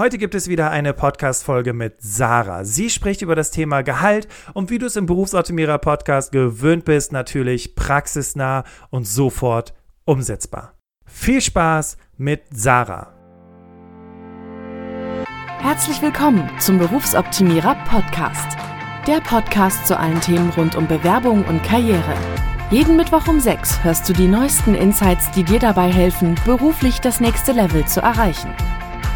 Heute gibt es wieder eine Podcast-Folge mit Sarah. Sie spricht über das Thema Gehalt und wie du es im Berufsoptimierer Podcast gewöhnt bist, natürlich praxisnah und sofort umsetzbar. Viel Spaß mit Sarah. Herzlich willkommen zum Berufsoptimierer Podcast. Der Podcast zu allen Themen rund um Bewerbung und Karriere. Jeden Mittwoch um 6 hörst du die neuesten Insights, die dir dabei helfen, beruflich das nächste Level zu erreichen.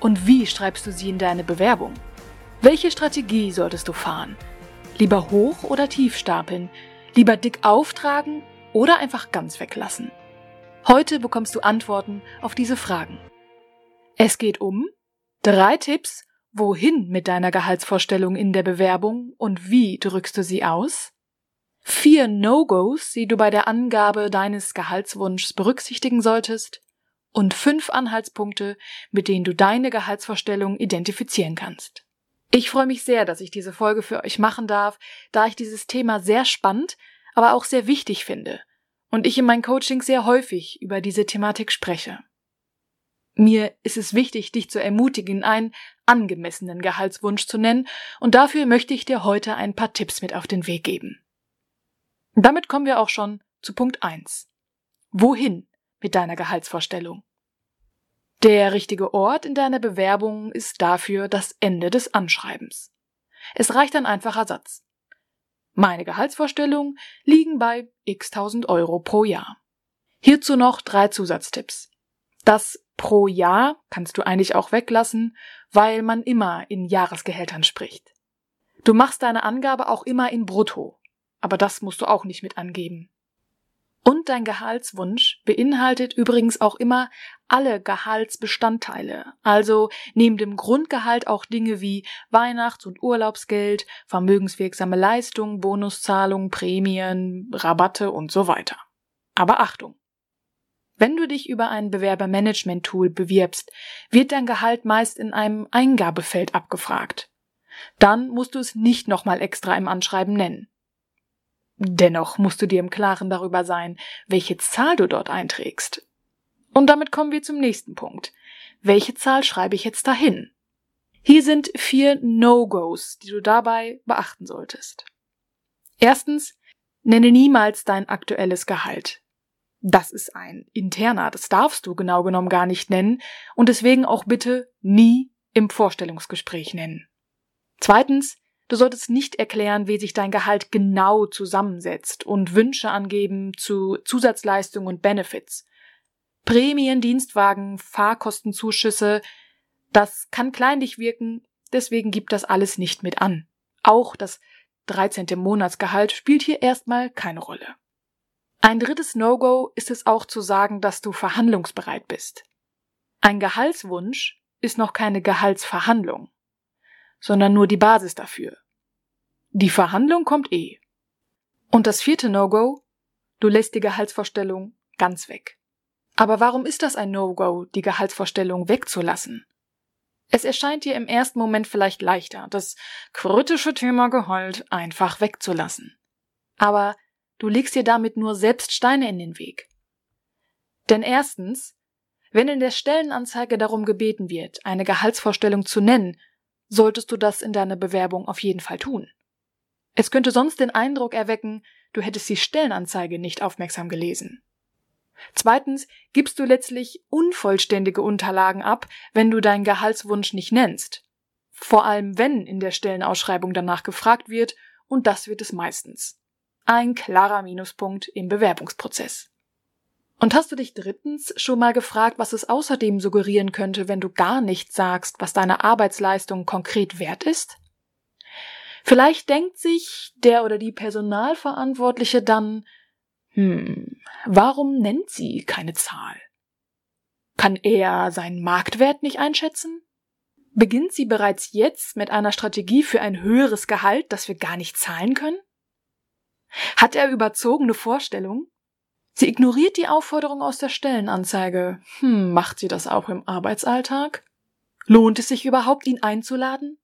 Und wie schreibst du sie in deine Bewerbung? Welche Strategie solltest du fahren? Lieber hoch oder tief stapeln? Lieber dick auftragen oder einfach ganz weglassen? Heute bekommst du Antworten auf diese Fragen. Es geht um drei Tipps, wohin mit deiner Gehaltsvorstellung in der Bewerbung und wie drückst du sie aus? Vier No-Gos, die du bei der Angabe deines Gehaltswunschs berücksichtigen solltest und fünf Anhaltspunkte, mit denen du deine Gehaltsvorstellung identifizieren kannst. Ich freue mich sehr, dass ich diese Folge für euch machen darf, da ich dieses Thema sehr spannend, aber auch sehr wichtig finde und ich in meinen Coachings sehr häufig über diese Thematik spreche. Mir ist es wichtig, dich zu ermutigen, einen angemessenen Gehaltswunsch zu nennen, und dafür möchte ich dir heute ein paar Tipps mit auf den Weg geben. Damit kommen wir auch schon zu Punkt 1. Wohin mit deiner Gehaltsvorstellung. Der richtige Ort in deiner Bewerbung ist dafür das Ende des Anschreibens. Es reicht ein einfacher Satz. Meine Gehaltsvorstellungen liegen bei x tausend Euro pro Jahr. Hierzu noch drei Zusatztipps. Das pro Jahr kannst du eigentlich auch weglassen, weil man immer in Jahresgehältern spricht. Du machst deine Angabe auch immer in Brutto, aber das musst du auch nicht mit angeben. Und dein Gehaltswunsch beinhaltet übrigens auch immer alle Gehaltsbestandteile, also neben dem Grundgehalt auch Dinge wie Weihnachts- und Urlaubsgeld, vermögenswirksame Leistungen, Bonuszahlungen, Prämien, Rabatte und so weiter. Aber Achtung! Wenn du dich über ein Bewerbermanagement-Tool bewirbst, wird dein Gehalt meist in einem Eingabefeld abgefragt. Dann musst du es nicht nochmal extra im Anschreiben nennen. Dennoch musst du dir im Klaren darüber sein, welche Zahl du dort einträgst. Und damit kommen wir zum nächsten Punkt. Welche Zahl schreibe ich jetzt dahin? Hier sind vier No-Gos, die du dabei beachten solltest. Erstens, nenne niemals dein aktuelles Gehalt. Das ist ein interner, das darfst du genau genommen gar nicht nennen und deswegen auch bitte nie im Vorstellungsgespräch nennen. Zweitens, Du solltest nicht erklären, wie sich dein Gehalt genau zusammensetzt und Wünsche angeben zu Zusatzleistungen und Benefits. Prämien, Dienstwagen, Fahrkostenzuschüsse, das kann kleinlich wirken, deswegen gib das alles nicht mit an. Auch das 13. Monatsgehalt spielt hier erstmal keine Rolle. Ein drittes No-Go ist es auch zu sagen, dass du verhandlungsbereit bist. Ein Gehaltswunsch ist noch keine Gehaltsverhandlung sondern nur die Basis dafür. Die Verhandlung kommt eh. Und das vierte No-Go? Du lässt die Gehaltsvorstellung ganz weg. Aber warum ist das ein No-Go, die Gehaltsvorstellung wegzulassen? Es erscheint dir im ersten Moment vielleicht leichter, das kritische Thema Gehalt einfach wegzulassen. Aber du legst dir damit nur selbst Steine in den Weg. Denn erstens, wenn in der Stellenanzeige darum gebeten wird, eine Gehaltsvorstellung zu nennen solltest du das in deiner Bewerbung auf jeden Fall tun. Es könnte sonst den Eindruck erwecken, du hättest die Stellenanzeige nicht aufmerksam gelesen. Zweitens gibst du letztlich unvollständige Unterlagen ab, wenn du deinen Gehaltswunsch nicht nennst. Vor allem wenn in der Stellenausschreibung danach gefragt wird, und das wird es meistens. Ein klarer Minuspunkt im Bewerbungsprozess. Und hast du dich drittens schon mal gefragt, was es außerdem suggerieren könnte, wenn du gar nicht sagst, was deine Arbeitsleistung konkret wert ist? Vielleicht denkt sich der oder die Personalverantwortliche dann, hm, warum nennt sie keine Zahl? Kann er seinen Marktwert nicht einschätzen? Beginnt sie bereits jetzt mit einer Strategie für ein höheres Gehalt, das wir gar nicht zahlen können? Hat er überzogene Vorstellungen? Sie ignoriert die Aufforderung aus der Stellenanzeige. Hm, macht sie das auch im Arbeitsalltag? Lohnt es sich überhaupt, ihn einzuladen?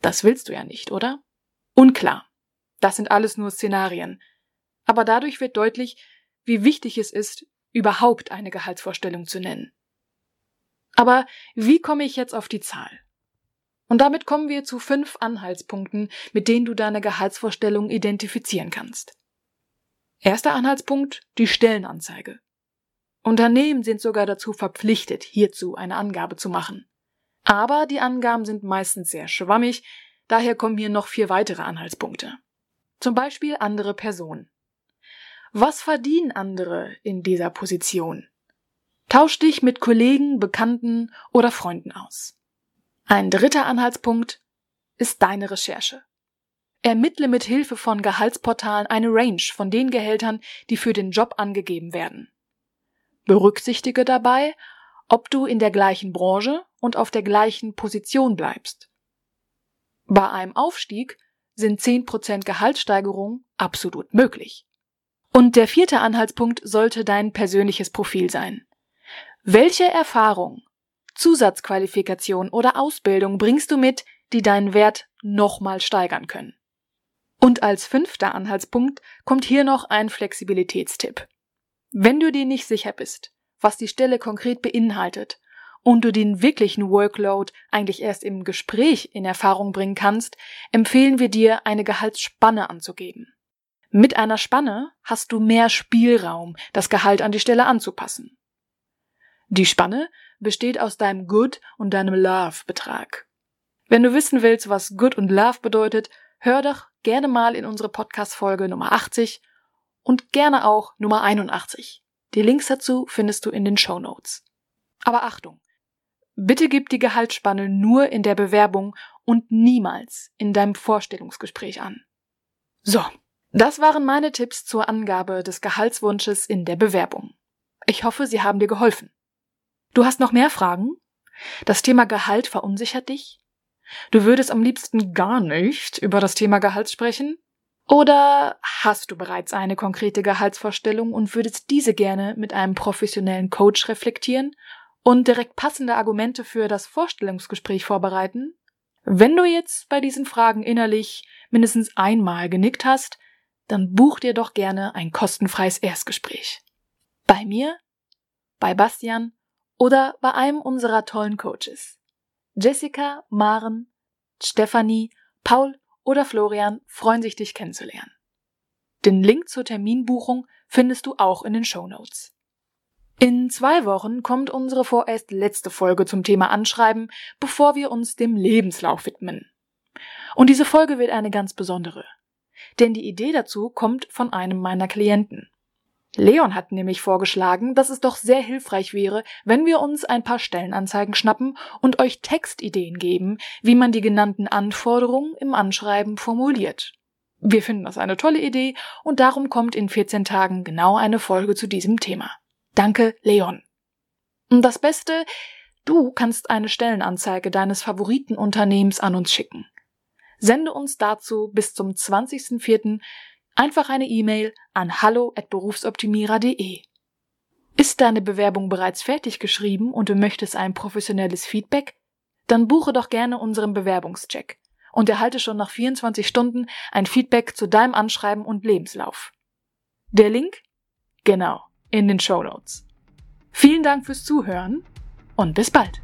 Das willst du ja nicht, oder? Unklar. Das sind alles nur Szenarien. Aber dadurch wird deutlich, wie wichtig es ist, überhaupt eine Gehaltsvorstellung zu nennen. Aber wie komme ich jetzt auf die Zahl? Und damit kommen wir zu fünf Anhaltspunkten, mit denen du deine Gehaltsvorstellung identifizieren kannst. Erster Anhaltspunkt, die Stellenanzeige. Unternehmen sind sogar dazu verpflichtet, hierzu eine Angabe zu machen. Aber die Angaben sind meistens sehr schwammig, daher kommen hier noch vier weitere Anhaltspunkte. Zum Beispiel andere Personen. Was verdienen andere in dieser Position? Tausch dich mit Kollegen, Bekannten oder Freunden aus. Ein dritter Anhaltspunkt ist deine Recherche. Ermittle mit Hilfe von Gehaltsportalen eine Range von den Gehältern, die für den Job angegeben werden. Berücksichtige dabei, ob du in der gleichen Branche und auf der gleichen Position bleibst. Bei einem Aufstieg sind 10% Gehaltssteigerung absolut möglich. Und der vierte Anhaltspunkt sollte dein persönliches Profil sein. Welche Erfahrung, Zusatzqualifikation oder Ausbildung bringst du mit, die deinen Wert nochmal steigern können? Und als fünfter Anhaltspunkt kommt hier noch ein Flexibilitätstipp. Wenn du dir nicht sicher bist, was die Stelle konkret beinhaltet und du den wirklichen Workload eigentlich erst im Gespräch in Erfahrung bringen kannst, empfehlen wir dir, eine Gehaltsspanne anzugeben. Mit einer Spanne hast du mehr Spielraum, das Gehalt an die Stelle anzupassen. Die Spanne besteht aus deinem Good und deinem Love Betrag. Wenn du wissen willst, was Good und Love bedeutet, hör doch gerne mal in unsere Podcast Folge Nummer 80 und gerne auch Nummer 81. Die Links dazu findest du in den Show Notes. Aber Achtung! Bitte gib die Gehaltsspanne nur in der Bewerbung und niemals in deinem Vorstellungsgespräch an. So, das waren meine Tipps zur Angabe des Gehaltswunsches in der Bewerbung. Ich hoffe, sie haben dir geholfen. Du hast noch mehr Fragen? Das Thema Gehalt verunsichert dich? Du würdest am liebsten gar nicht über das Thema Gehalt sprechen? Oder hast du bereits eine konkrete Gehaltsvorstellung und würdest diese gerne mit einem professionellen Coach reflektieren und direkt passende Argumente für das Vorstellungsgespräch vorbereiten? Wenn du jetzt bei diesen Fragen innerlich mindestens einmal genickt hast, dann buch dir doch gerne ein kostenfreies Erstgespräch. Bei mir, bei Bastian oder bei einem unserer tollen Coaches. Jessica, Maren, Stephanie, Paul oder Florian freuen sich, dich kennenzulernen. Den Link zur Terminbuchung findest du auch in den Show Notes. In zwei Wochen kommt unsere vorerst letzte Folge zum Thema Anschreiben, bevor wir uns dem Lebenslauf widmen. Und diese Folge wird eine ganz besondere. Denn die Idee dazu kommt von einem meiner Klienten. Leon hat nämlich vorgeschlagen, dass es doch sehr hilfreich wäre, wenn wir uns ein paar Stellenanzeigen schnappen und euch Textideen geben, wie man die genannten Anforderungen im Anschreiben formuliert. Wir finden das eine tolle Idee und darum kommt in 14 Tagen genau eine Folge zu diesem Thema. Danke, Leon. Und das Beste, du kannst eine Stellenanzeige deines Favoritenunternehmens an uns schicken. Sende uns dazu bis zum 20.04 einfach eine E-Mail an hallo@berufsoptimierer.de. Ist deine Bewerbung bereits fertig geschrieben und du möchtest ein professionelles Feedback? Dann buche doch gerne unseren Bewerbungscheck und erhalte schon nach 24 Stunden ein Feedback zu deinem Anschreiben und Lebenslauf. Der Link? Genau, in den Show Notes. Vielen Dank fürs Zuhören und bis bald.